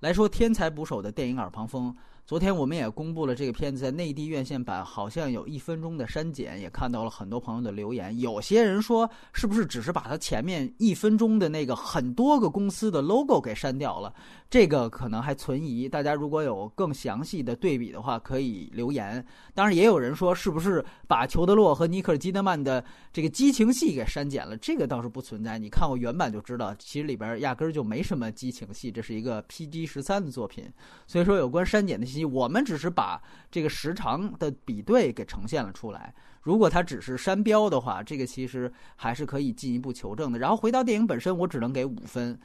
来说天才捕手的电影耳旁风。昨天我们也公布了这个片子在内地院线版，好像有一分钟的删减，也看到了很多朋友的留言。有些人说，是不是只是把它前面一分钟的那个很多个公司的 logo 给删掉了？这个可能还存疑。大家如果有更详细的对比的话，可以留言。当然，也有人说，是不是把裘德洛和尼克尔基德曼的这个激情戏给删减了？这个倒是不存在。你看过原版就知道，其实里边压根儿就没什么激情戏，这是一个 PG 十三的作品。所以说，有关删减的。我们只是把这个时长的比对给呈现了出来。如果它只是删标的话，这个其实还是可以进一步求证的。然后回到电影本身，我只能给五分。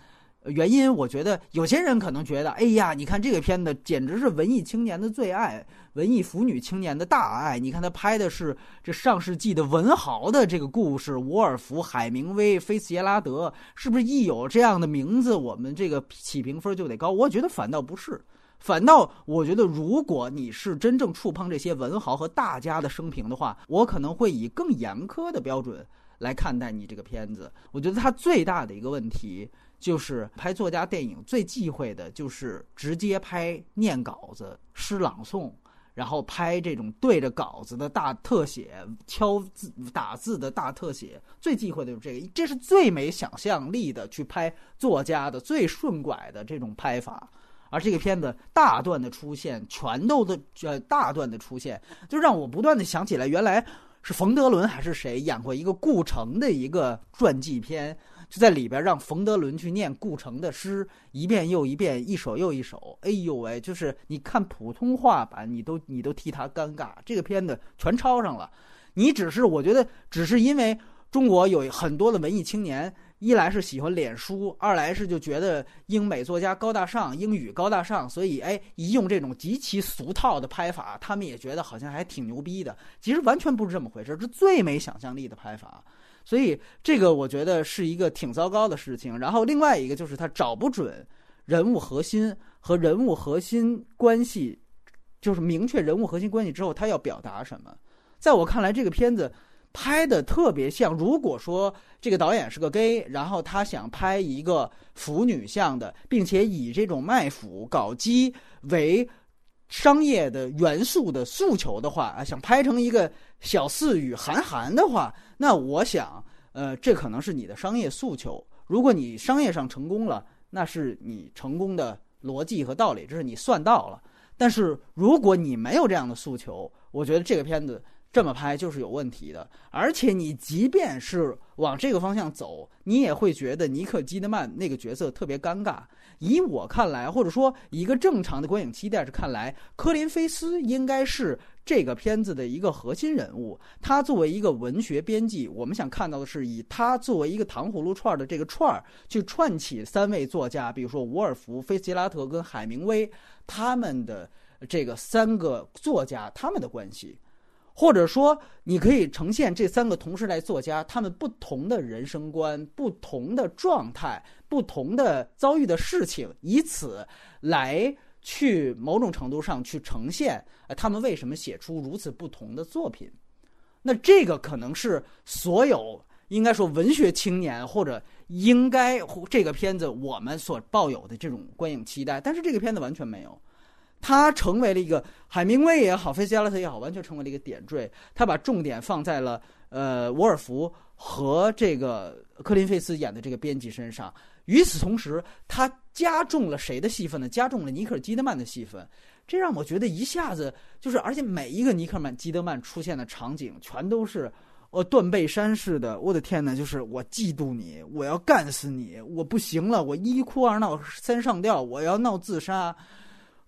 原因我觉得有些人可能觉得，哎呀，你看这个片子简直是文艺青年的最爱，文艺腐女青年的大爱。你看他拍的是这上世纪的文豪的这个故事，伍尔夫、海明威、菲茨杰拉德，是不是一有这样的名字，我们这个起评分就得高？我觉得反倒不是。反倒，我觉得，如果你是真正触碰这些文豪和大家的生平的话，我可能会以更严苛的标准来看待你这个片子。我觉得他最大的一个问题就是拍作家电影最忌讳的就是直接拍念稿子、诗朗诵，然后拍这种对着稿子的大特写、敲字打字的大特写。最忌讳的就是这个，这是最没想象力的去拍作家的最顺拐的这种拍法。而这个片子大段的出现，全都的呃大段的出现，就让我不断的想起来，原来是冯德伦还是谁演过一个顾城的一个传记片，就在里边让冯德伦去念顾城的诗，一遍又一遍，一首又一首。哎呦喂，就是你看普通话版，你都你都替他尴尬。这个片子全抄上了，你只是我觉得只是因为中国有很多的文艺青年。一来是喜欢脸书，二来是就觉得英美作家高大上，英语高大上，所以哎，一用这种极其俗套的拍法，他们也觉得好像还挺牛逼的。其实完全不是这么回事，是最没想象力的拍法。所以这个我觉得是一个挺糟糕的事情。然后另外一个就是他找不准人物核心和人物核心关系，就是明确人物核心关系之后，他要表达什么。在我看来，这个片子。拍的特别像，如果说这个导演是个 gay，然后他想拍一个腐女像的，并且以这种卖腐搞基为商业的元素的诉求的话啊，想拍成一个小四与韩寒的话，那我想，呃，这可能是你的商业诉求。如果你商业上成功了，那是你成功的逻辑和道理，这是你算到了。但是如果你没有这样的诉求，我觉得这个片子。这么拍就是有问题的，而且你即便是往这个方向走，你也会觉得尼克基德曼那个角色特别尴尬。以我看来，或者说一个正常的观影期待是看来，科林菲斯应该是这个片子的一个核心人物。他作为一个文学编辑，我们想看到的是以他作为一个糖葫芦串的这个串儿，去串起三位作家，比如说伍尔夫、菲茨杰拉特跟海明威他们的这个三个作家他们的关系。或者说，你可以呈现这三个同时代作家他们不同的人生观、不同的状态、不同的遭遇的事情，以此来去某种程度上去呈现呃他们为什么写出如此不同的作品。那这个可能是所有应该说文学青年或者应该这个片子我们所抱有的这种观影期待，但是这个片子完全没有。他成为了一个海明威也好，菲斯加拉特也好，完全成为了一个点缀。他把重点放在了呃，沃尔夫和这个科林费斯演的这个编辑身上。与此同时，他加重了谁的戏份呢？加重了尼克尔基德曼的戏份。这让我觉得一下子就是，而且每一个尼克曼基德曼出现的场景，全都是呃断背山式的。我的天呐，就是我嫉妒你，我要干死你，我不行了，我一哭二闹三上吊，我要闹自杀。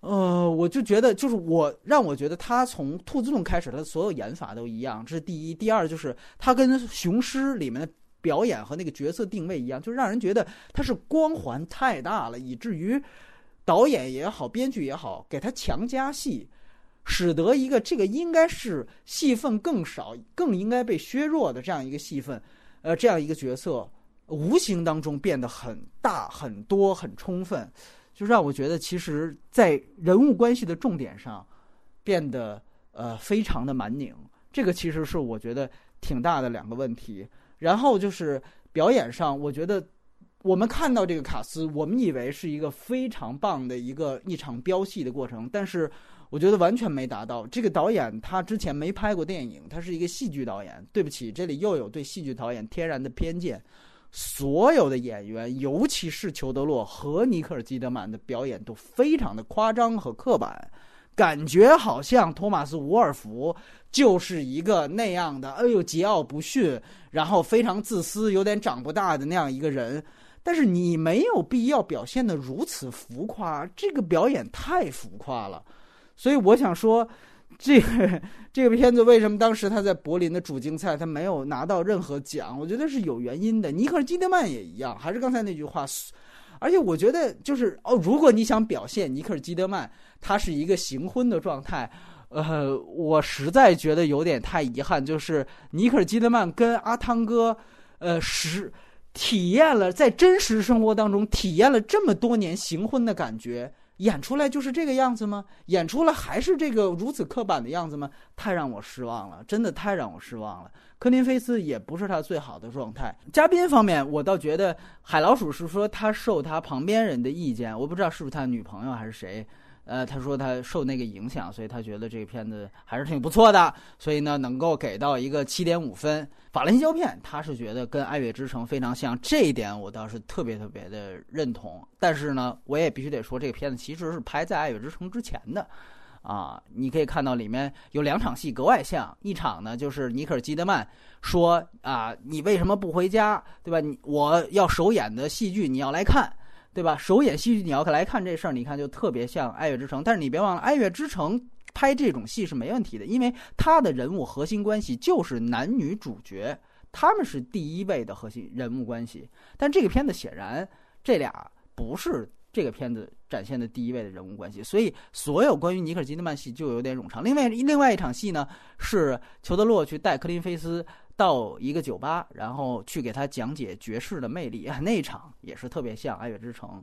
呃，我就觉得，就是我让我觉得他从兔子洞开始，他的所有演法都一样，这是第一。第二就是他跟雄狮里面的表演和那个角色定位一样，就让人觉得他是光环太大了，以至于导演也好，编剧也好，给他强加戏，使得一个这个应该是戏份更少、更应该被削弱的这样一个戏份，呃，这样一个角色，无形当中变得很大、很多、很充分。就让我觉得，其实，在人物关系的重点上，变得呃非常的蛮拧。这个其实是我觉得挺大的两个问题。然后就是表演上，我觉得我们看到这个卡斯，我们以为是一个非常棒的一个一场飙戏的过程，但是我觉得完全没达到。这个导演他之前没拍过电影，他是一个戏剧导演。对不起，这里又有对戏剧导演天然的偏见。所有的演员，尤其是裘德洛和尼克尔基德曼的表演都非常的夸张和刻板，感觉好像托马斯伍尔夫就是一个那样的，哎呦桀骜不驯，然后非常自私，有点长不大的那样一个人。但是你没有必要表现的如此浮夸，这个表演太浮夸了。所以我想说，这个这个片子为什么当时他在柏林的主竞赛他没有拿到任何奖？我觉得是有原因的。尼克尔基德曼也一样，还是刚才那句话。而且我觉得就是哦，如果你想表现尼克尔基德曼他是一个行婚的状态，呃，我实在觉得有点太遗憾。就是尼克尔基德曼跟阿汤哥，呃，实。体验了在真实生活当中体验了这么多年行婚的感觉，演出来就是这个样子吗？演出来还是这个如此刻板的样子吗？太让我失望了，真的太让我失望了。科林菲斯也不是他最好的状态。嘉宾方面，我倒觉得海老鼠是说他受他旁边人的意见，我不知道是不是他女朋友还是谁。呃，他说他受那个影响，所以他觉得这个片子还是挺不错的，所以呢，能够给到一个七点五分。法兰西胶片，他是觉得跟《爱乐之城》非常像，这一点我倒是特别特别的认同。但是呢，我也必须得说，这个片子其实是拍在《爱乐之城》之前的，啊，你可以看到里面有两场戏格外像，一场呢就是尼克尔基德曼说啊，你为什么不回家，对吧？我要首演的戏剧，你要来看。对吧？首演戏剧你要来看这事儿，你看就特别像《爱乐之城》，但是你别忘了，《爱乐之城》拍这种戏是没问题的，因为他的人物核心关系就是男女主角，他们是第一位的核心人物关系。但这个片子显然这俩不是这个片子展现的第一位的人物关系，所以所有关于尼克基德曼戏就有点冗长。另外，另外一场戏呢是裘德洛去带克林菲斯。到一个酒吧，然后去给他讲解爵士的魅力，那一场也是特别像《爱乐之城》，